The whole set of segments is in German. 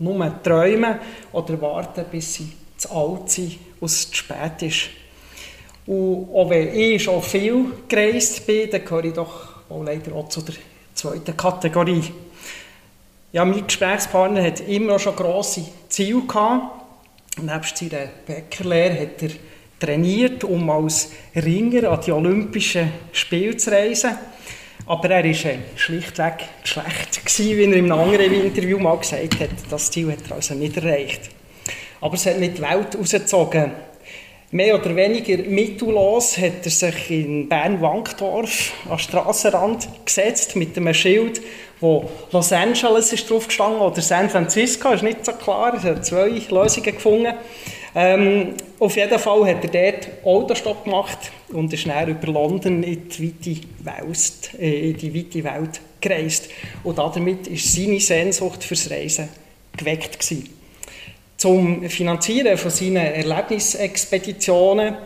nur träumen oder warten, bis sie zu alt sind und es zu spät ist. Und auch wenn ich schon viel gereist bin, dann gehöre ich doch auch leider auch zu der zweiten Kategorie. Ja, mein Gesprächspartner hat immer schon grosse Ziele gehabt. Nebst seiner Bäckerlehre hat er trainiert, um als Ringer an die Olympischen Spiele zu reisen. Aber er war äh, schlichtweg schlecht, gewesen, wie er einem anderen Interview mal gesagt hat. Das Ziel hat er also nicht erreicht. Aber es hat nicht die Welt rausgezogen. Mehr oder weniger mittellos hat er sich in Bern-Wankdorf an den Strassenrand gesetzt mit einem Schild, wo Los Angeles ist drauf gestanden oder San Francisco, ist nicht so klar. Er hat zwei Lösungen gefunden. Ähm, auf jeden Fall hat er dort Autostopp gemacht und ist dann über London in die weite Welt, äh, in die weite Welt gereist. Und damit ist seine Sehnsucht fürs Reisen geweckt gewesen. Zum Finanzieren von seinen Erlebnisexpeditionen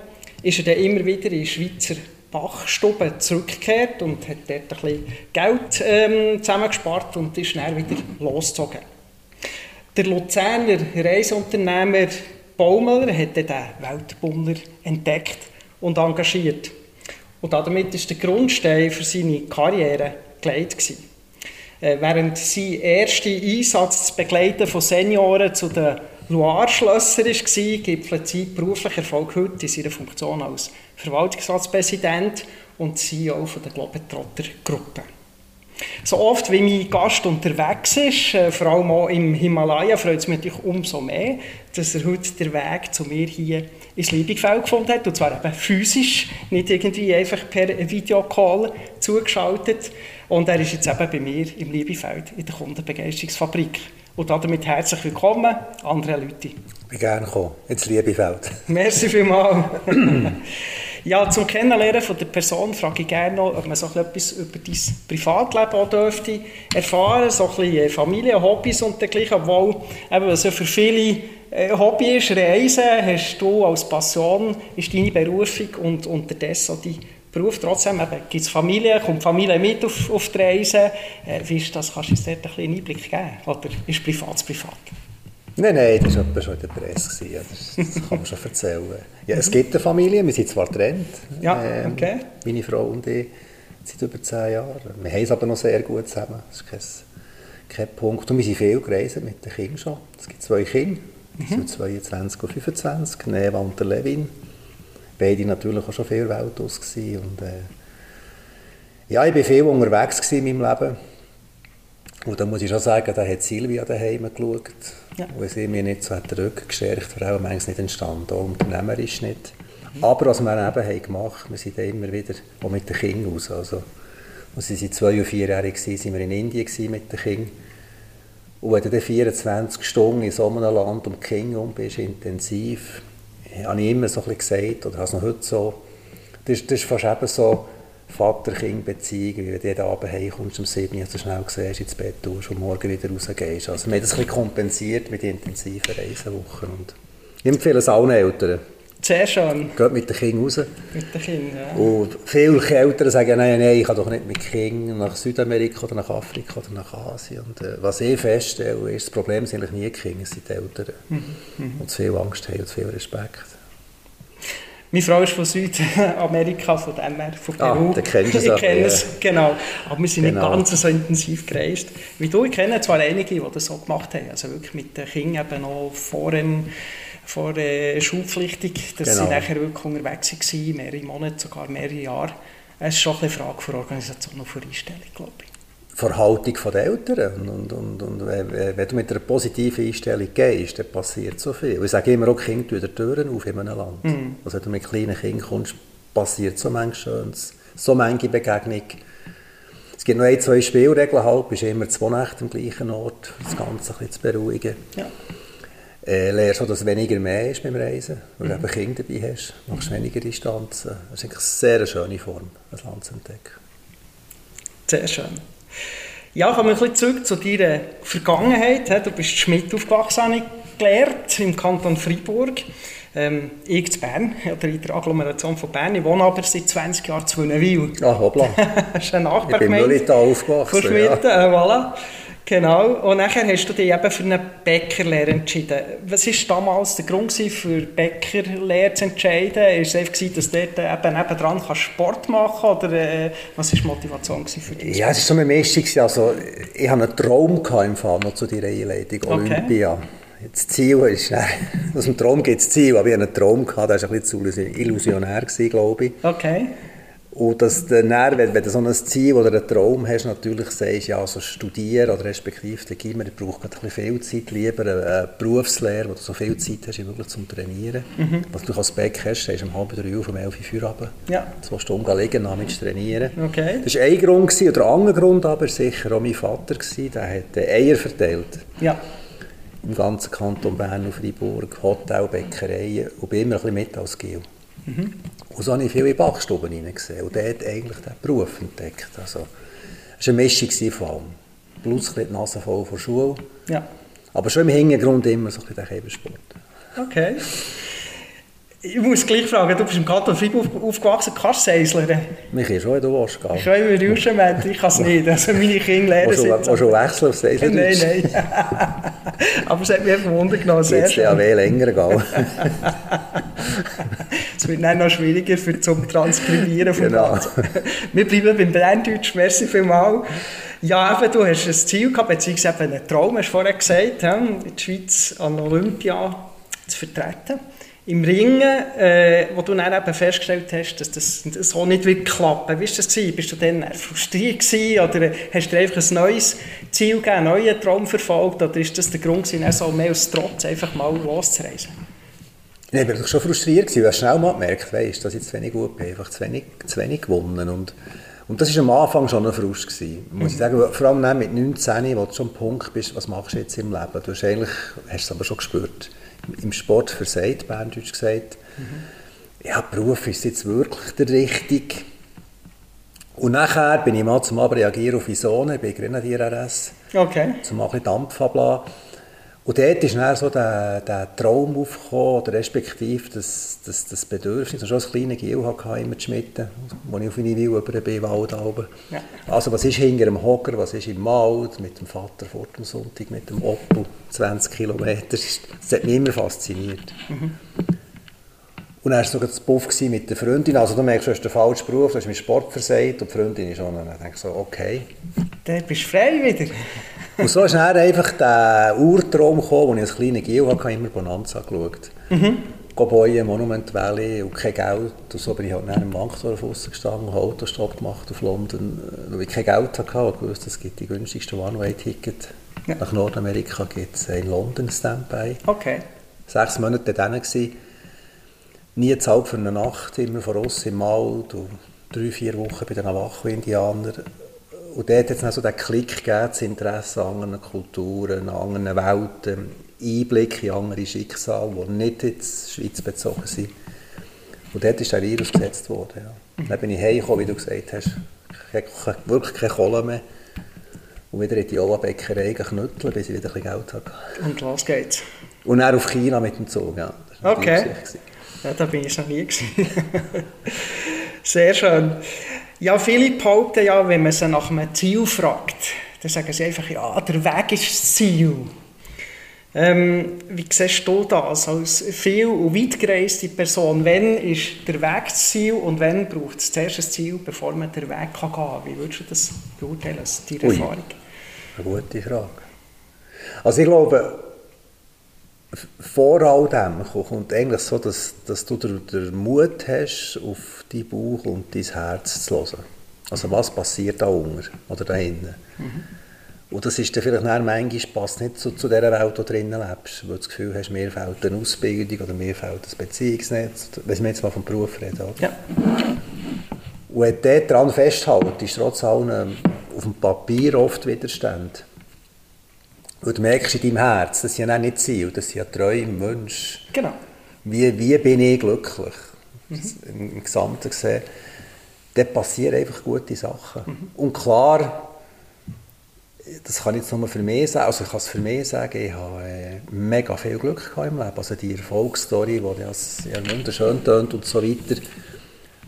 ist er dann immer wieder in Schweizer Bachstube zurückgekehrt und hat dort ein bisschen Geld ähm, zusammengespart und ist dann wieder losgezogen. Der Luzerner Reiseunternehmer Baumler hat den Weltbummler entdeckt und engagiert. Und damit ist der Grundstein für seine Karriere gelegt gewesen. Äh, während sein erster Einsatz zu begleiten von Senioren zu den Loire-Schlössern war, gipfelt sein beruflicher Erfolg heute in seiner Funktion als Verwaltungsratspräsident und CEO der Globetrotter-Gruppe. So oft wie mein Gast unterwegs ist, äh, vor allem auch im Himalaya, freut es mich natürlich umso mehr, dass er heute den Weg zu mir hier ins Liebigfeld gefunden hat. Und zwar eben physisch, nicht irgendwie einfach per Videocall zugeschaltet. Und er ist jetzt eben bei mir im Liebigfeld in der Kundenbegeisterungsfabrik. Und damit herzlich willkommen, andere Leute. Ich bin gerne gekommen, ins Liebefeld. Merci vielmals. Ja, zum Kennenlernen von der Person frage ich gerne noch, ob man so etwas über dein Privatleben auch dürfte erfahren, so ein bisschen Familie, Hobbys und dergleichen, obwohl eben, was für viele äh, Hobby ist, Reisen, hast du als Passion, ist deine Berufung und unterdessen dein Beruf. Trotzdem gibt es Familie, kommt Familie mit auf, auf die Reise. Äh, wie ist das? Kannst du uns dort ein bisschen Einblick geben? Oder ist privat privat? Nein, nein, das war schon in der Presse. Das, das kann man schon erzählen. Ja, es gibt eine Familie, wir sind zwar getrennt, ja, ähm, okay. meine Frau und ich, seit über zehn Jahren. Wir haben es aber noch sehr gut zusammen, das ist kein, kein Punkt. Und wir sind viel gereist mit den Kindern schon. Es gibt zwei Kinder, die sind 22 und 25, Neva und der Levin. Beide natürlich auch schon viel Welt aus. Und, äh, ja, ich war viel unterwegs in meinem Leben. Und da muss ich schon sagen, da hat Silvia daheim geschaut. Ja. Und sie mir nicht so hat den Rücken gestärkt, wäre auch manchmal nicht entstanden, auch unternehmerisch nicht. Mhm. Aber was wir eben haben gemacht, wir sind immer wieder auch mit den Kindern raus. Also, als sie zwei- und vierjährig waren, waren wir in Indien mit den Kindern. Und wenn du dann 24 Stunden in so einem Land um die Kinder um bist, intensiv, habe ich immer so ein bisschen gesagt, oder habe es noch heute so, das, das ist fast eben so, Vater-Kind-Beziehung, wie wenn du jeden Abend heimkommst um 7 Uhr, so schnell siehst, ins Bett tust und morgen wieder rausgehst. Also wir haben das ein bisschen kompensiert mit intensiven Reisewochen. Und ich empfehle es allen Eltern. Sehr schön. Geht mit den Kindern raus. Mit den Kindern, ja. Und viele Eltern sagen, nein, nein, ich kann doch nicht mit Kindern nach Südamerika oder nach Afrika oder nach Asien. Und äh, was ich feststelle, ist, das Problem sind eigentlich nie die Kinder, es sind die Eltern. Mhm. Mhm. Und zu viel Angst haben und zu viel Respekt. Meine Frau ist von Südamerika, von dem her, von ah, Peru. Ah, kennst du ich kenne es, genau. Aber wir sind genau. nicht ganz so intensiv gereist. Wie du, ich kenne zwar einige, die das so gemacht haben, also wirklich mit den Kindern eben noch vor, dem, vor der Schulpflichtig, dass genau. sie nachher wirklich unterwegs waren, mehrere Monate, sogar mehrere Jahre. Es ist schon eine Frage für Organisation und für Einstellung, glaube ich. Verhaltung der Eltern. Und, und, und, wenn du mit einer positiven Einstellung gehst, dann passiert so viel. Ich sage immer, auch Kinder tun die Türen auf in einem Land. Mhm. Also wenn du mit kleinen Kindern kommst, passiert so manches Schönes, so manche Begegnung. Es gibt noch ein, zwei Spielregeln, halt, bist immer zwei Nächte am gleichen Ort, das Ganze ein bisschen zu beruhigen. Ja. äh, lernst du, dass weniger mehr ist beim Reisen, weil du eben Kinder dabei hast, machst weniger Distanzen. Das ist eigentlich eine sehr schöne Form, ein Land zu entdecken. Sehr schön. Ja, kommen wir ein bisschen zurück zu deiner Vergangenheit. Du bist in Schmidt aufgewachsen, gelernt, im Kanton Freiburg. Ähm, ich zu Bern, oder in der Agglomeration von Bern. Ich wohne aber seit 20 Jahren zu Wünnewil. Ah, hoppla. das ist ein Ich bin nur nicht da aufgewachsen. Ja. äh, voilà. Genau. Und nachher hast du dich eben für eine Bäckerlehre entschieden. Was war damals der Grund für Bäckerlehre zu entscheiden? War es einfach, dass du dort eben nebendran Sport machen kannst? Oder äh, was war die Motivation für dich? Ja, es war so eine Mischung. Also, ich hatte einen Traum im Fall noch zu dieser Einleitung, Olympia. Okay. Das Ziel ist, aus dem Traum gibt es Ziel, aber ich hatte einen Traum, gehabt, der war ein bisschen zu illusionär, glaube ich. Okay. Und dass dann, wenn, wenn du so ein Ziel oder einen Traum hast, natürlich sagst, ja, so studieren oder respektive der Gimmer, braucht ein bisschen viel Zeit, lieber eine Berufslehre, wo du so viel Zeit hast, wie möglich zum Trainieren. Mhm. Was du als Back hast, hast du um halb drei Uhr, um elf Uhr runter. Ja. Zwei Stunden liegen, damit trainieren. Okay. Das war ein Grund, gewesen, oder ein anderer Grund aber sicher auch mein Vater, gewesen, der hat Eier verteilt. Ja. Im ganzen Kanton Bern und Freiburg, Hotel, Bäckereien und bin immer ein bisschen mit als Gil. Mhm. Und so habe ich viele Backstuben gesehen und dort eigentlich den Beruf entdeckt. Also, es war eine Mischung von allem. Plus die Nase voll von Schule. Ja. Aber schon im Hintergrund immer so ein bisschen der Sport. Okay. Ich muss gleich fragen, du bist im Kanton Freiburg aufgewachsen, kannst du Seislern? Mich ist schon, du willst gehen. Ich kann immer rauschen, ich kann es nicht. Also meine Kinder lernen es jetzt. schon wechseln auf Seisler? Nein, nein. Aber es hat mich einfach Wunder genommen. Jetzt ja weh länger gehen. Es wird dann noch schwieriger für, zum Transkribieren vom genau. Ganzen. Wir bleiben beim Berndeutsch, merci vielmals. Ja, eben, du hast ein Ziel gehabt, beziehungsweise einen Traum, hast du vorher gesagt, die Schweiz an Olympia zu vertreten im Ringen, äh, wo du dann eben festgestellt hast, dass das so nicht wird klappen. Wie war das? Gewesen? Bist du dann frustriert gewesen, oder hast du einfach ein neues Ziel gegeben, einen neuen Traum verfolgt oder ist das der Grund gewesen, so mehr als Trotz einfach mal loszureisen? Nein, ich war schon frustriert gewesen, weil ich schnell mal gemerkt weißt, dass ich zu wenig gut bin, einfach zu wenig, zu wenig gewonnen und und das war am Anfang schon ein Frust. Gewesen, muss ich sagen. Vor allem mit 19, wo du schon am Punkt bist, was machst du jetzt im Leben? Du hast, eigentlich, hast es aber schon gespürt im Sport versagt, Berndeutsch gesagt. Mhm. Ja, Beruf ist jetzt wirklich der richtige. Und nachher bin ich mal zum Abreagieren auf Isone bei Grenadier RS. Okay. Zum mal ein bisschen Dampf ablassen. Und dort ist dann so der, der Traum aufgekommen, oder respektive das, das, das Bedürfnis, ich schon als kleiner Gil hatte, immer zu schmitten, als ich auf meine Will über den Wald oben. Ja. Also was ist hinter dem Hocker, was ist im Wald, mit dem Vater vor dem Sonntag, mit dem Opel, 20 Kilometer, das hat mich immer fasziniert. Mhm. Und dann war sogar das Buff mit der Freundin. Also du merkst, du hast den falschen Beruf, du hast mit Sport versagt und die Freundin ist schon. Und dann denke ich so, okay. Dann bist du frei wieder. Und so ist dann einfach der Urtraum gekommen, als ich als kleiner Gil hatte, immer Bonanza geschaut. Mhm. Gebäude, Monument Valley und kein Geld. Und so bin ich halt im Bankdorf gestanden, einen Autostopp gemacht auf London, weil ich kein Geld hatte und wusste, es gibt die günstigsten One-Way-Ticket. Ja. Nach Nordamerika gibt es in London Standby. Okay. Sechs Monate dann gewesen nie Zeit für eine Nacht, immer von uns im Wald und drei, vier Wochen bei den Navajo-Indianern. Und dort hat es dann so den Klick gegeben, das Interesse an anderen Kulturen, an anderen Welten, Einblick in andere Schicksale, die nicht in die Schweiz bezogen sind. Und dort ist der Virus gesetzt worden. Ja. Dann bin ich heimgekommen, wie du gesagt hast, wirklich keine Kohle mehr. Und wieder in die Ola-Bäckerei knütteln, bis ich wieder ein bisschen Geld hatte. Und los geht's. Und dann auf China mit dem Zug, ja. okay. Ja, da bin ich noch nie Sehr schön. Ja, viele behaupten ja, wenn man sie nach einem Ziel fragt, dann sagen sie einfach, ja, der Weg ist das Ziel. Ähm, wie siehst du das als viel und weit gereiste Person? Wann ist der Weg das Ziel und wann braucht es zuerst ein Ziel, bevor man den Weg kann gehen kann? Wie würdest du das beurteilen, aus deiner Ui, Erfahrung? Eine gute Frage. Also ich glaube, vor all dem kommt eigentlich so, dass, dass du den, den Mut hast, auf dein Bauch und dein Herz zu hören. Also was passiert da unten oder da hinten. Mhm. Und das ist dann vielleicht manchmal passt nicht zu, zu dieser Welt, wo du drinnen lebst, weil du das Gefühl hast, mir fehlt eine Ausbildung oder mir fehlt ein Beziehungsnetz, wenn wir jetzt mal vom Beruf reden. Oder? Ja. Und dort daran festhalten, ist trotz allem auf dem Papier oft Widerstand. Weil du merkst in deinem Herz, das sind ja nicht Ziele, das sind ja Träume, Wünsche. Genau. Wie, wie bin ich glücklich? Mhm. Im, Gesamten gesehen. Dort passieren einfach gute Sachen. Mhm. Und klar, das kann ich jetzt nur für mich sagen, also ich kann es für mich sagen, ich habe äh, mega viel Glück gehabt im Leben. Also die Erfolgsstory, die das ja wunderschön tönt und so weiter,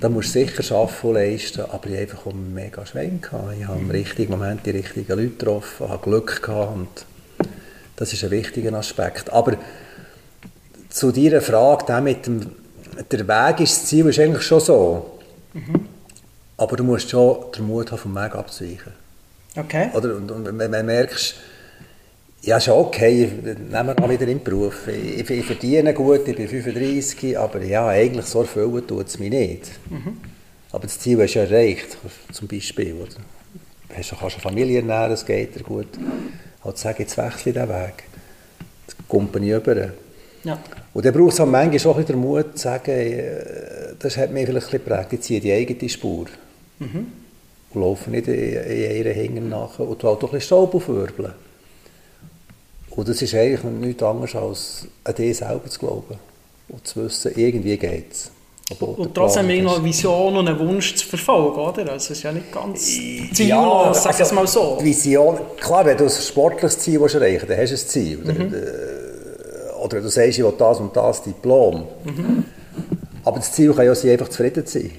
da musst du sicher arbeiten und leisten, aber ich habe einfach auch mega Schwein gehabt. Ich habe im richtigen Moment die richtigen Leute getroffen, habe Glück gehabt und das ist ein wichtiger Aspekt. Aber zu deiner Frage, der mit dem der Weg ist das Ziel, ist eigentlich schon so. Mhm. Aber du musst schon den Mut haben, vom Weg abzuweichen. Okay. Oder, und, und wenn du merkst, ja, ist okay, nehmen wir mal wieder im Beruf. Ich, ich, verdiene gut, ich bin 35, aber ja, eigentlich so erfüllen tut es mich nicht. Mhm. Aber das Ziel ist ja erreicht, zum Beispiel. Oder? Du kannst eine Familie ernähren, es geht dir gut. Halt sagen, jetzt wechsle ich den Weg. Jetzt kommt ich über. Ja. Und dann braucht es auch manchmal auch den Mut zu sagen, äh, das hat mich vielleicht ein bisschen geprägt, ich ziehe die eigene Spur. Mhm und laufen nicht in, in ihren Hängen nach und halt doch ein bisschen Staub aufwirbeln. Und das ist eigentlich nichts anderes als an dich selber zu glauben und zu wissen, irgendwie geht es. Und trotzdem noch eine Vision und einen Wunsch zu verfolgen, oder? Also es ist ja nicht ganz ziellos, ja, sag es mal so. Vision, klar, wenn du ein sportliches Ziel willst erreichen dann hast du ein Ziel. Mhm. Oder du sagst, ich will das und das Diplom. Mhm. Aber das Ziel kann ja sein, einfach zufrieden zu sein.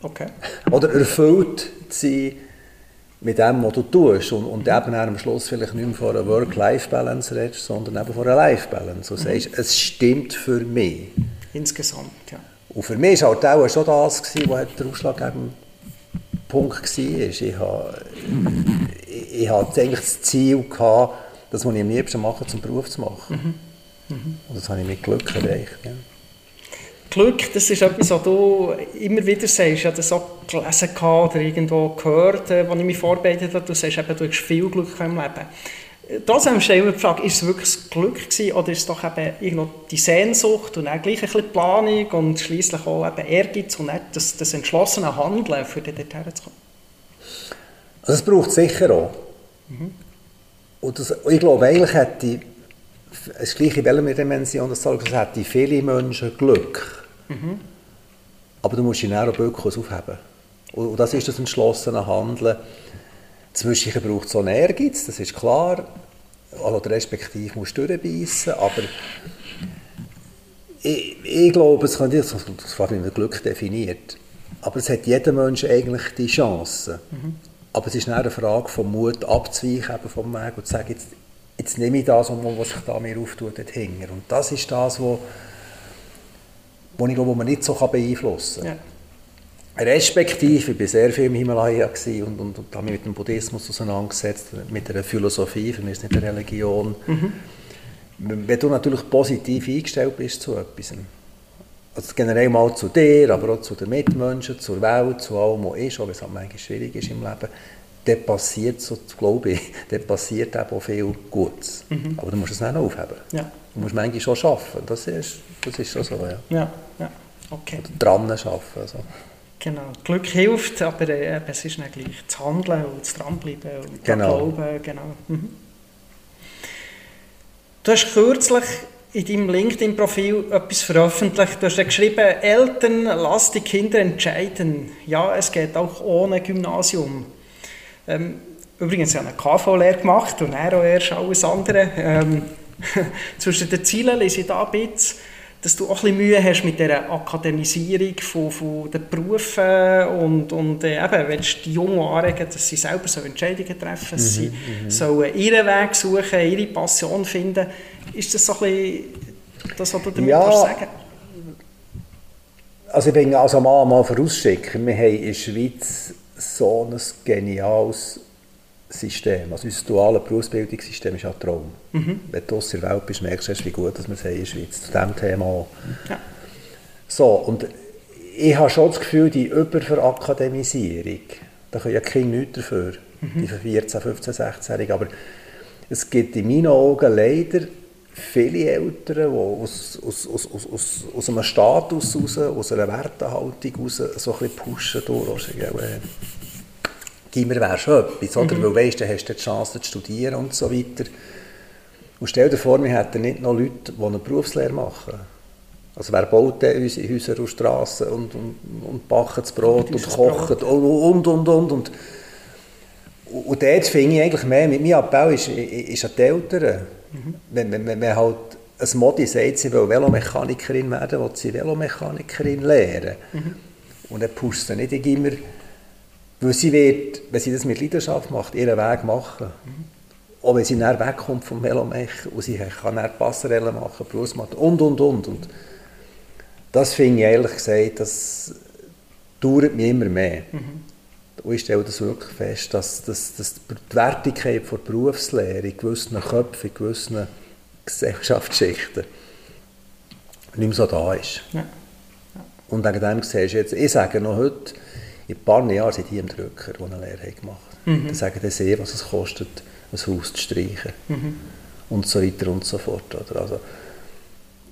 Okay. Oder erfüllt sein mit dem, was du tust. Und, und eben am Schluss vielleicht nicht mehr von einer Work-Life-Balance redest, sondern eben von einer Life-Balance. Und mhm. sagst, es stimmt für mich. Insgesamt, ja. Und für mich war halt auch schon das, was der ausschlaggebende Punkt war. Ich habe, ich, hatte eigentlich das Ziel, gehabt, das, was ich am liebsten mache, zum Beruf zu machen. Mhm. Mhm. Und das habe ich mit Glück erreicht. Ja. Glück, das ist etwas, was du immer wieder sagst. Ich habe das auch gelesen oder irgendwo gehört, äh, als ich mich vorbereitet habe. Du sagst eben, du hast viel Glück im Leben. Trotzdem stelle ich mir die Frage, ist es wirklich das Glück gewesen, oder ist es doch eben irgendwo die Sehnsucht und auch gleich ein bisschen Planung und schließlich auch eben Ehrgeiz und nicht das, das entschlossene Handeln, für dorthin zu kommen? Also es braucht sicher auch. Mhm. Und das, ich glaube, eigentlich hätte es gleich in welcher Dimension das soll, es hätte viele Menschen Glück Mhm. Aber du musst ihn auch wirklich aufheben. Und das ist das entschlossene Handeln. Zwischen braucht es so einen Ehrgeiz, das ist klar. Oder respektive musst du durchbeissen. Aber ich, ich glaube, es könnte, das war mit Glück definiert. Aber es hat jeder Mensch eigentlich die Chance. Mhm. Aber es ist eine Frage vom Mut abzuweichen vom Weg und zu sagen, jetzt, jetzt nehme ich das, was sich da mir auftut, hinter. Und das ist das, was wo ich glaube, man nicht so beeinflussen kann. Ja. Respektive, ich war sehr viel im Himalaya und, und, und habe mich mit dem Buddhismus auseinandergesetzt, mit einer Philosophie, für mich ist es nicht eine Religion. Mhm. Wenn du natürlich positiv eingestellt bist zu etwas, also generell mal zu dir, aber auch zu den Mitmenschen, zur Welt, zu allem, was ist, auch wenn es halt manchmal schwierig ist im Leben, dann passiert, so glaube ich, dann passiert auch viel Gutes. Mhm. Aber du musst es nicht aufheben. Ja. Du musst manchmal schon arbeiten, das ist, das ist schon so, ja. Ja, ja, okay. Oder dran arbeiten. Also. Genau, Glück hilft, aber äh, es ist nicht gleich zu handeln und zu dranbleiben und genau. glauben. Genau. Mhm. Du hast kürzlich in deinem LinkedIn-Profil etwas veröffentlicht. Du hast geschrieben, Eltern, lass die Kinder entscheiden. Ja, es geht auch ohne Gymnasium. Ähm, übrigens, ich habe eine KV-Lehre gemacht und er auch erst alles andere. Ähm, zwischen den Zielen lese ich da ein bisschen, dass du auch ein bisschen Mühe hast mit der Akademisierung von, von den Berufen und, und äh, eben, willst die Jungen anregen, dass sie selber so Entscheidungen treffen, dass sie mhm, mhm. sollen ihren Weg suchen, ihre Passion finden. Ist das so ein bisschen das, was du damit ja. sagen Also ich will also mal, mal vorausschicken, wir haben in der Schweiz so ein geniales System. Also unser duales Berufsbildungssystem ist ein Traum. Mhm. Wenn du aus der Welt bist, merkst du, wie gut dass wir es in der Schweiz zu diesem Thema ja. So, und ich habe schon das Gefühl, die Überverakademisierung, da können ja Kinder nichts dafür, mhm. die von 14, 15, 16-Jährigen, aber es gibt in meinen Augen leider viele Eltern, die aus, aus, aus, aus, aus einem Status raus, aus einer Wertehaltung raus so ein bisschen pushen durch. Gimmer wäre schon etwas, oder? Mhm. Weil weißt, dann hast du die Chance zu studieren und so weiter. Und stell dir vor, wir hätten nicht noch Leute, die eine Berufslehre machen. Also wer baut denn unsere Häuser und Strassen und, und, und backen das Brot und kocht und, und, und, und. und. Und dort finde ich eigentlich mehr, mit meinem Appell ist, ist an die Eltern. Mhm. Wenn, wenn, wenn halt ein Modi sagt, sie will Velomechanikerin werden, will sie Velomechanikerin lernen. Mhm. Und dann pusht sie nicht immer, weil sie wird, wenn sie das mit Leidenschaft macht, ihren Weg machen. Mhm. Auch wenn sie dann wegkommt vom Velomech und sie kann dann Passerellen machen, Berufsmatt und, und, und. und das finde ich ehrlich gesagt, das dauert mir immer mehr. Mhm. Und ich stelle das wirklich fest, dass, dass, dass die Wertigkeit der Berufslehre in gewissen Köpfen, in gewissen Gesellschaftsschichten nicht mehr so da ist. Ja. Ja. Und wegen dem siehst du jetzt, ich sage noch heute, in ein paar Jahren sind die im Drücker, die eine Lehre gemacht haben. Mhm. Dann sagen die sehr, was es kostet, ein Haus zu streichen. Mhm. Und so weiter und so fort. Oder? Also,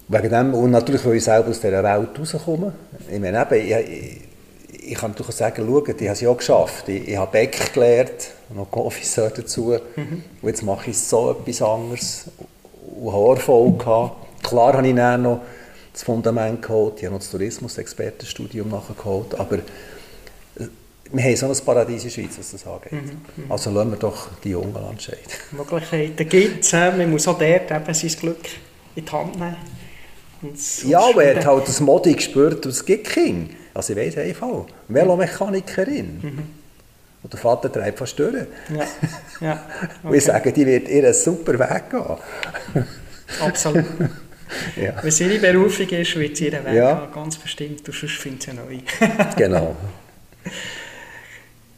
wegen dem, und natürlich, weil ich selber aus dieser Welt rauskomme. Ich meine, eben, ich, ich kann natürlich sagen, schau, ich habe es ja geschafft. Ich, ich habe Beck gelernt, noch Officer dazu. Mhm. Und jetzt mache ich so etwas anderes. Und habe gehabt. Klar habe ich dann noch das Fundament geholt, ich habe noch das Tourismus-Expertenstudium nachgeholt, aber wir haben so ein Paradies in der Schweiz, was das angeht. Mhm, mhm. also lassen wir doch die Jungen entscheiden. Möglichkeiten gibt es, man muss auch dort eben sein Glück in die Hand nehmen. ja, aber er hat halt das Modi gespürt, es gibt Kinder. Also ich weiss einfach, Velomechanikerin. Mhm. Und der Vater treibt fast durch. Ja. Ja. Okay. Und ich sage, die wird ihr einen super Weg gehen. Absolut. ja. Wenn es ihre Berufung ist, wird sie ihren Weg ja. gehen, ganz bestimmt. Und sonst findet sie neu. genau.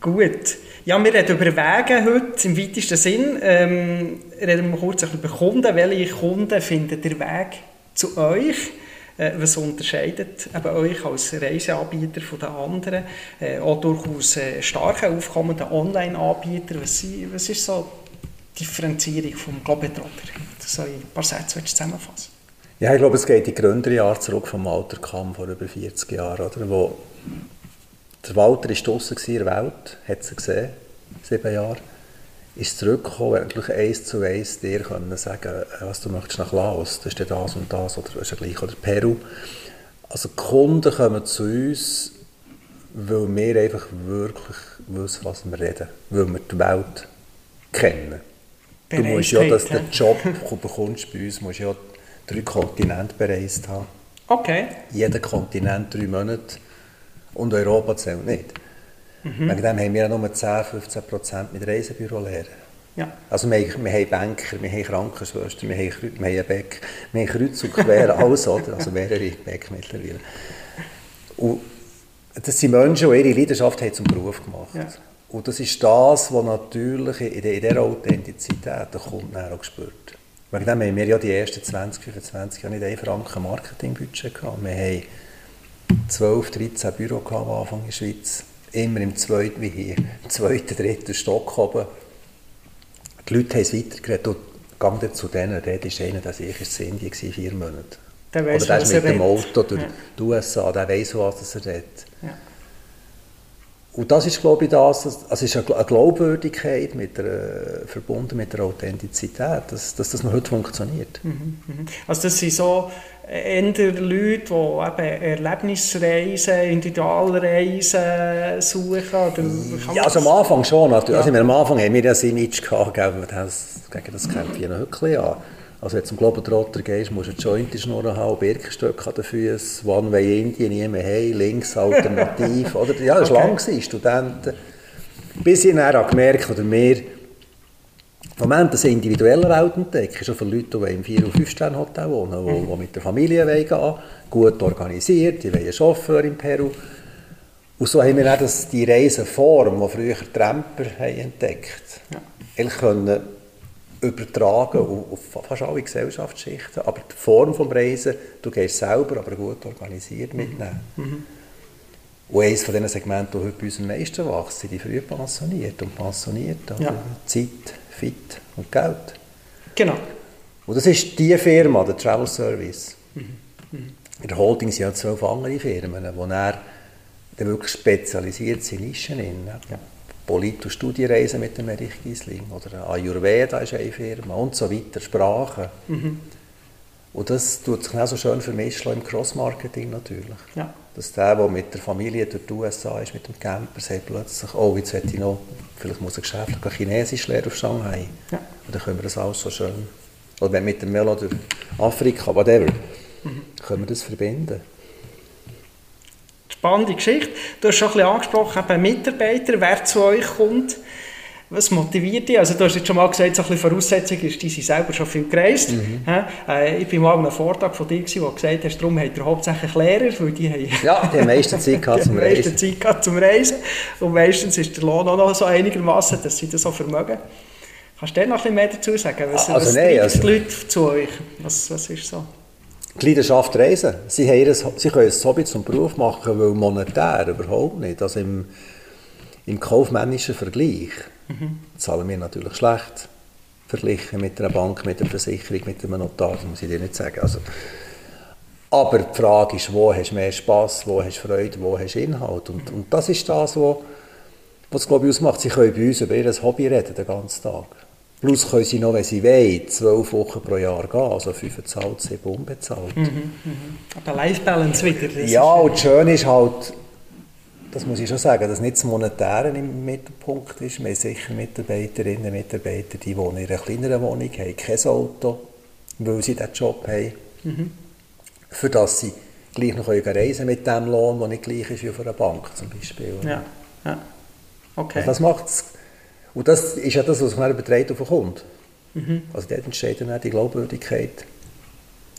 Gut. Ja, wir reden über Wege heute im weitesten Sinn. Ähm, reden wir kurz über Kunden. Welche Kunden finden den Weg zu euch? Äh, was unterscheidet eben euch als Reiseanbieter von den anderen? Äh, auch durchaus äh, stark aufkommenden Online-Anbieter. Was, was, ist so die Differenzierung vom Globetrotter? So in ein paar Sätze zusammenfassen. Ja, ich glaube, es geht in die Gründerjahre zurück vom Walter Kamm vor über 40 Jahren, oder? Wo der Walter war draußen in der Welt, hat sie gesehen, sieben Jahre ist zurückgekommen, wirklich eins zu eins dir können sagen, äh, was du möchtest nach Laos, das ist das und das, oder ist ja gleich, oder Peru. Also die Kunden kommen zu uns, weil wir einfach wirklich wissen, was wir reden, weil wir die Welt kennen. Du musst ja, dass du den Job bekommst bei uns, musst ja drei Kontinente bereist haben. Okay. Jeder Kontinent drei Monate und Europa zählt nicht. Mhm. Wegen dem haben wir ja nur 10, 15 Prozent mit Reisebüro lernen. Ja. Also wir, wir haben Banker, wir haben Krankenschwestern, wir haben, wir haben Bäck, wir haben Kreuz und Quer, alles, oder? also mehrere Bäck mittlerweile. Und das sind Menschen, die ihre Leidenschaft haben zum Beruf gemacht haben. Ja. Und das ist das, was natürlich in dieser Authentizität der Kunde auch spürt. Wegen dem haben wir ja die ersten 20, 25 Jahre nicht einen Franken Marketingbudget gehabt. Wir haben 12, 13 Büros am Anfang in der Schweiz immer im zweiten, wie hier, im zweiten, dritten Stock oben. Die Leute haben es weitergeredet und gang zu denen reden, ist einer, der ich in Indien war, vier Monate. Der weiss, Oder der ist mit dem Auto durch ja. die USA, der weiß, was er redet. Ja. Und das ist, glaube ich, das, also ist eine Glaubwürdigkeit mit der, verbunden mit der Authentizität, dass, dass das noch heute funktioniert. Mhm, mhm. Also das sind so eher Leute, die eben Erlebnisreisen, Individualreisen suchen? ja, also am Anfang schon. Natürlich. Ja. Also am Anfang haben wir das Image gehabt, das, gegen das kämpfe ich noch wirklich an. Also wenn du zum Globetrotter gehst, musst du eine Joint-Schnur haben, Birkenstöcke an den Füßen, One-Way Indien, nie mehr hey, links, alternativ. oder, ja, das war okay. lang, Studenten. Bis ich dann gemerkt oder mehr, Moment, das individuelle Welt entdecken, schon für Leute, die im 4- und 5-Sterne-Hotel wohnen, die, die mit der Familie gehen gut organisiert, die wollen einen Chauffeur in Peru. Und so haben wir auch das, die Reiseform, die früher Tramper haben entdeckt haben, können übertragen auf, fast alle Gesellschaftsschichten. Aber die Form des Reisen, du gehst selber, aber gut organisiert mitnehmen. Mhm. Und eines von diesen Segmenten, die heute bei uns am meisten wächst, sind die früh pensioniert und pensioniert. Ja. Zeit, Fit und Geld. Genau. Und das ist die Firma, der Travel Service. Mhm. Mhm. In der Holding sind ja zwölf andere Firmen, die dann wirklich spezialisiert sind in Nischen. Ja. Polit- und Studienreisen mit dem Erich Giesling oder Ayurveda ist eine Firma und so weiter, Sprachen. Mhm. Und das tut sich auch so schön vermischen im Cross-Marketing natürlich. Ja. Dass der, der mit der Familie durch die USA ist, mit dem Camper, sagt plötzlich, oh, jetzt hätte ich noch, vielleicht muss ich geschäftlich Chinesisch lernen auf Shanghai. Ja. Und dann können wir das alles so schön, oder wenn mit dem Melo durch Afrika, whatever, mhm. können wir das verbinden spannende Geschichte. Du hast schon ein bisschen angesprochen, eben Mitarbeiter, wer zu euch kommt. Was motiviert dich? Also du hast jetzt schon mal gesagt, so ein bisschen Voraussetzung ist, die sind selber schon viel gereist. Mhm. Äh, ich war mal an einem Vortrag von dir, gewesen, wo du gesagt hast, darum hat er hauptsächlich Lehrer, weil die haben... Ja, die haben meistens Zeit gehabt zum Reisen. Die Zeit gehabt zum Reisen. Und meistens ist der Lohn auch noch so einigermaßen, dass sie das so vermögen. Kannst du dir noch ein bisschen mehr dazu sagen? Was, also was nein, also, die Leute zu euch? Was, was ist so? Die Leidenschaft reisen. Sie, haben ihr, sie können es Hobby zum Beruf machen, weil monetär überhaupt nicht. Also im, im kaufmännischen Vergleich mhm. zahlen wir natürlich schlecht. Verglichen mit einer Bank, mit einer Versicherung, mit einem Notar, das muss ich dir nicht sagen. Also, aber die Frage ist, wo hast du mehr Spass, wo hast du Freude, wo hast du Inhalt. Und, und das ist das, was, was glaube ich, ausmacht. Sie können bei uns über ihr Hobby reden, den ganzen Tag. Plus können sie noch, wenn sie wollen, zwölf Wochen pro Jahr gehen, also fünf bezahlt, sieben unbezahlt. Mhm, mhm. Aber Life Balance wieder. Ja, und das Schöne ist halt, das muss ich schon sagen, dass nicht das Monetäre im Mittelpunkt ist. Wir haben sicher Mitarbeiterinnen und Mitarbeiter, die wohnen in einer kleineren Wohnung, haben kein Auto, weil sie diesen Job haben. Mhm. Für das sie gleich noch reisen können mit dem Lohn, der nicht gleich ist wie auf einer Bank zum Beispiel. Ja, ja. Okay. Also das macht es und das ist ja das, was man überträgt auf den Kunden. Mhm. Also dort entsteht dann die Glaubwürdigkeit.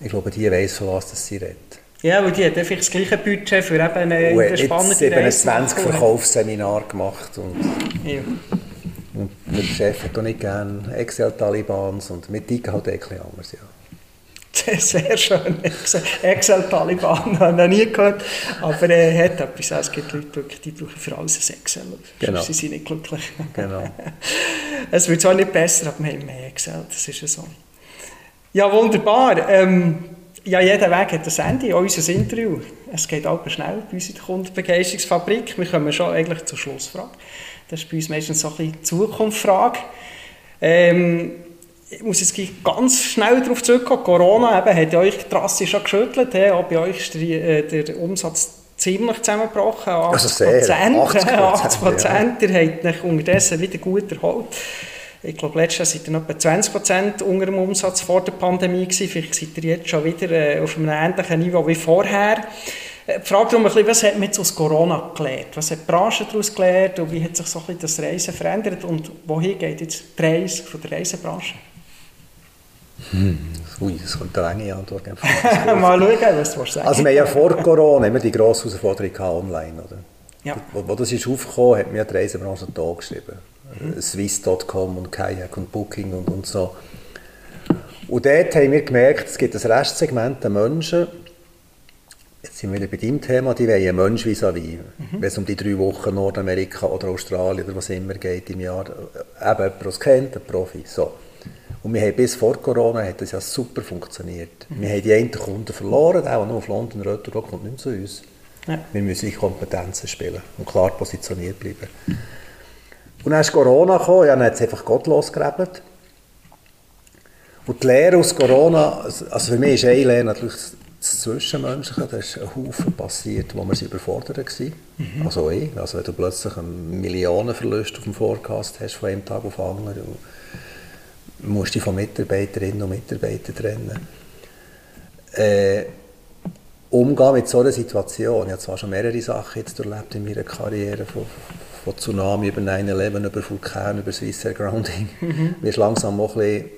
Ich glaube, die weiß, von was sie redet. Ja, weil die hat einfach das gleiche Budget für eben eine, eine spannende Reise. eben 20 Verkaufsseminar gemacht und, ja. und der Chef hat auch nicht gerne Excel-Talibans und mit Dika halt bisschen anders, ja. Sehr schön. Excel-Taliban habe ich noch nie gehört. Aber er hat etwas. Es gibt Leute, die brauchen für alles ein Excel. Genau. Sie sind nicht glücklich. Genau. Es wird zwar nicht besser, aber wir haben mehr Excel. Das ist ja so. Ja, wunderbar. Ähm, ja, jeder Weg hat ein Ende, auch unser Interview. Es geht auch schnell bei uns in der Kundenbegeisterungsfabrik. Wir kommen schon eigentlich zur Schlussfrage. Das ist bei uns meistens so ein bisschen die Zukunftsfrage. Ähm, ich muss jetzt ganz schnell darauf zurückkommen. Corona eben, hat ja euch drastisch schon geschüttelt. He? Auch bei euch ist der, äh, der Umsatz ziemlich zusammengebrochen. 80 also sehr, 80 80 Prozent. Ja. Ihr habt euch unterdessen wieder gut erholt. Ich glaube, letztes Jahr seid ihr noch etwa 20 Prozent unter dem Umsatz vor der Pandemie gewesen. Vielleicht seid ihr jetzt schon wieder äh, auf einem ähnlichen Niveau wie vorher. Äh, die Frage darum ein bisschen, was hat man jetzt aus Corona gelernt? Was hat die Branche daraus gelernt und wie hat sich so ein bisschen das Reisen verändert und wohin geht jetzt die Reise von der Reisebranche? Hm. Ui, das kommt eine lange Antwort. Mal schauen, was du sagen Also wir haben ja vor Corona immer die grosse Herausforderung online, oder? Ja. Wo, wo das ist aufgekommen, hat mir die Reisebranche da geschrieben. Mhm. Swiss.com und Kayak und Booking und, und so. Und dort haben wir gemerkt, es gibt ein Restsegment der Menschen, jetzt sind wir wieder bei deinem Thema, die wollen einen Mensch vis-à-vis. -vis. Mhm. Wenn es um die drei Wochen Nordamerika oder Australien oder was immer geht im Jahr, eben jemand, der es kennt, ein Profi. So. Und wir haben bis vor Corona hat das ja super funktioniert. Mhm. Wir haben die einen Kunden verloren, der nur auf London Retour kommt nicht mehr zu uns. Ja. Wir müssen in Kompetenzen spielen und klar positioniert bleiben. Und dann ist Corona gekommen, ja, dann hat es einfach gottlos gerebelt. Und die Lehre aus Corona, also für mich ist eine Lehre natürlich das Zwischenmenschliche, da ist ein Haufen passiert, wo wir überfordert waren. Mhm. Also ich, also wenn du plötzlich einen Millionenverlust auf dem Forecast hast von einem Tag auf den anderen, musst dich von Mitarbeiterinnen und Mitarbeitern trennen. Äh, umgehen mit so einer Situation. Ich habe zwar schon mehrere Sachen jetzt erlebt in meiner Karriere, von, von Tsunami über 9-11, über Vulkan, über Swiss Air Grounding. Mhm. Mir ist langsam auch ein bisschen,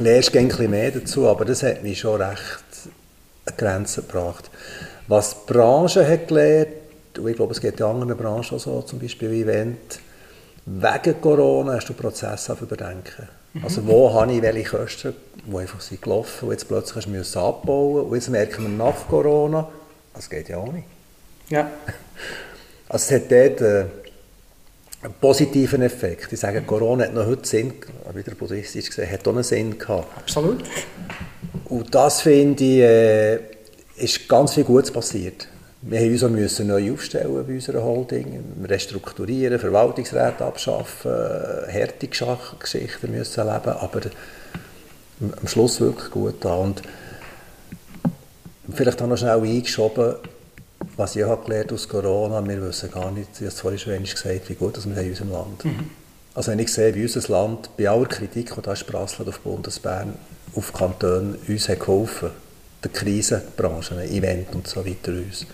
lernst ein bisschen mehr dazu, aber das hat mich schon recht an Grenzen gebracht. Was die Branche hat gelernt, und ich glaube, es geht in anderen Branchen auch so, zum Beispiel Event, wegen Corona hast du Prozesse auf überdenken. Mhm. Also wo habe ich welche Kosten, die einfach sind gelaufen und jetzt plötzlich müssen abbauen und jetzt merken wir nach Corona, das geht ja auch nicht. Ja. Also es hat dort äh, einen positiven Effekt. Ich sage, Corona hat noch heute Sinn, wieder buddhistisch gesehen, hat auch einen Sinn gehabt. Absolut. Und das finde ich, äh, ist ganz viel Gutes passiert. Wir mussten uns auch neu aufstellen bei unserer Holding, restrukturieren, Verwaltungsräte abschaffen, harte Geschichten müssen leben, aber am Schluss wirklich gut an. Und vielleicht auch noch schnell eingeschoben, was ich auch gelernt aus Corona, wir wissen gar nicht, ich habe es vorhin schon gesagt, wie gut wir in unserem Land mhm. Also wenn ich sehe, wie unser Land bei aller Kritik, die da sprasselt auf Bundesbern, auf Kanton uns hat geholfen, der Krisenbranche, Event und so weiter uns.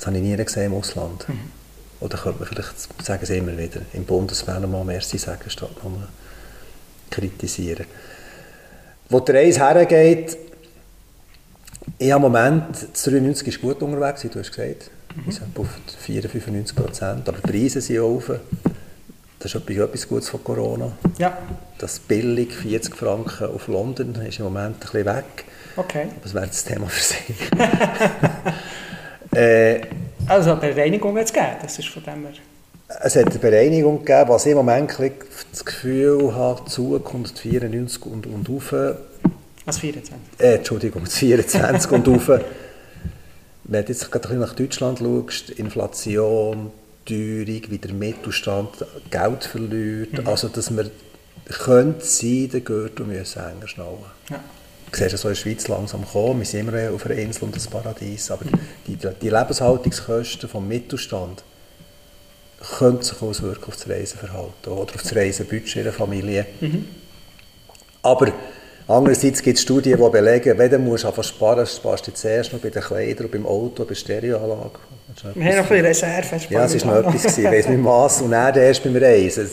Das habe ich nie gesehen im Ausland. Mhm. Oder könnte man vielleicht, sagen sie immer wieder, im Bundesbern mal Merci sagen, statt nur kritisieren. Wo der Reis hergeht, ich habe im Moment, 93 ist gut unterwegs, wie du hast gesagt. Mhm. Wir sind auf 94, 95 Prozent, aber die Preise sind auf. Das ist etwas Gutes von Corona. Ja. Das billig 40 Franken auf London ist im Moment ein bisschen weg. Okay. Aber das wäre das Thema für sich. äh, also eine Bereinigung hat es gegeben, das ist von dem her... Es hat eine Bereinigung gegeben, was ich im Moment das Gefühl habe, die Zukunft 94 und, und auf... Was 24? Äh, Entschuldigung, 24 und auf. Wenn du jetzt gerade nach Deutschland schaust, Inflation, Teuerung, wie der Mittelstand Geld verliert, mhm. also dass wir könnte sein, der Gürtel müssen enger schnallen. Ja. Du siehst es so in der Schweiz langsam kommen, wir sind immer auf einer Insel und ein Paradies, aber die, die Lebenshaltungskosten vom Mittelstand könnten sich auswirken auf das Reiseverhalten oder auf das Reisebudget der Familie. Mhm. Aber Andererseits gibt es Studien, die belegen, wenn du musst einfach sparen sparst du zuerst noch bei den Kleidern, beim Auto, bei der Stereoanlage. Wir haben noch ein bisschen Reserve. Ja, es war noch etwas, ich weiß nicht Mass und dann erst beim Reisen.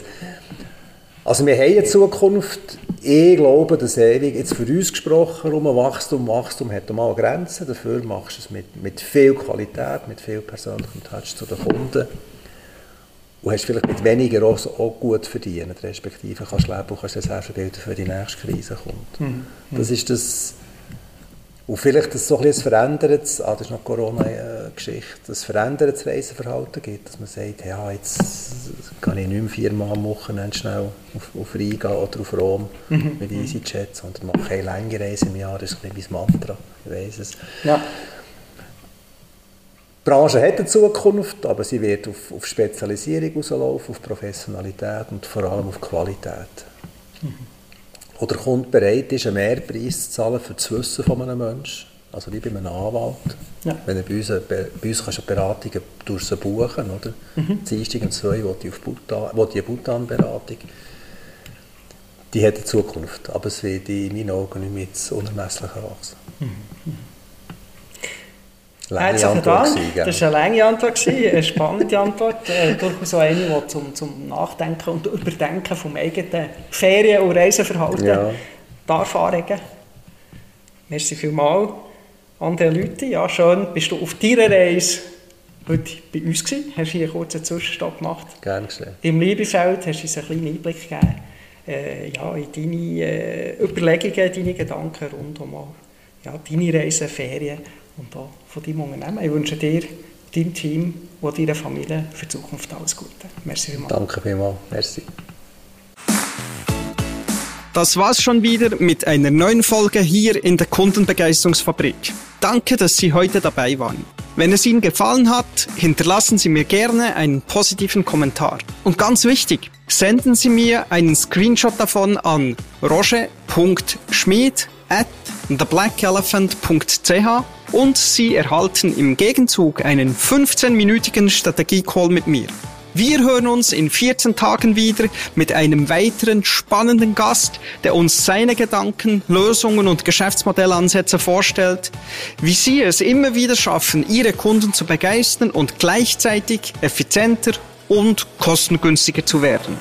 Also wir haben eine Zukunft, ich glaube, dass ewig, jetzt für uns gesprochen, um Wachstum, Wachstum hat mal Grenzen, dafür machst du es mit, mit viel Qualität, mit viel persönlichem Touch zu den Kunden und hast vielleicht mit weniger auch, auch gut verdienen, respektive kannst leben und kannst Reserven bilden für die nächste Krise kommt. Mhm. Das ist das, und vielleicht das so ein verändertes, ah, das ist noch Corona-Geschichte, das verändertes Reiseverhalten gibt, dass man sagt, ja, jetzt kann ich nicht mehr viermal am Wochenende schnell auf, auf Riga oder auf Rom mhm. mit EasyJet, sondern mache eine längere Reise im Jahr, das ist ein bisschen mein Mantra, ich weiß es. Ja. Die Branche hat eine Zukunft, aber sie wird auf, auf Spezialisierung rauslaufen, auf Professionalität und vor allem auf Qualität. Mhm. Oder der Kunde bereit ist, einen Mehrpreis zu zahlen für das Wissen von einem Menschen, also wie bei einem Anwalt. Ja. Wenn er bei uns, bei uns kannst du Beratungen durch sie buchen, oder? Mhm. Dienstag und zwei will die, auf Bhutan, will die Bhutan-Beratung. Die hat eine Zukunft, aber es wird in meinen Augen nicht mit unermesslich wachsen. Mhm. Lange Antwort Dank. das war eine lange Antwort, eine spannende Antwort. Äh, durchaus auch eine, die zum, zum Nachdenken und Überdenken vom eigenen Ferien- und Reiseverhalten ja. darf anregen. Merci vielmals. Andere Leute, ja schön, bist du auf deiner Reise heute bei uns gewesen, hast hier einen kurzen Zwischenstopp gemacht. Gerne gesehen. Im Liebefeld hast du uns einen kleinen Einblick gegeben äh, ja, in deine äh, Überlegungen, deine Gedanken rund um ja, deine Reise, Ferien und auch von deinem Unternehmen. Ich wünsche dir, deinem Team und deiner Familie für die Zukunft alles Gute. Merci vielmals. Danke vielmals. Merci. Das war's schon wieder mit einer neuen Folge hier in der Kundenbegeisterungsfabrik. Danke, dass Sie heute dabei waren. Wenn es Ihnen gefallen hat, hinterlassen Sie mir gerne einen positiven Kommentar. Und ganz wichtig, senden Sie mir einen Screenshot davon an roger.schmied at theblackelephant.ch und Sie erhalten im Gegenzug einen 15-minütigen Strategie-Call mit mir. Wir hören uns in 14 Tagen wieder mit einem weiteren spannenden Gast, der uns seine Gedanken, Lösungen und Geschäftsmodellansätze vorstellt, wie Sie es immer wieder schaffen, Ihre Kunden zu begeistern und gleichzeitig effizienter und kostengünstiger zu werden.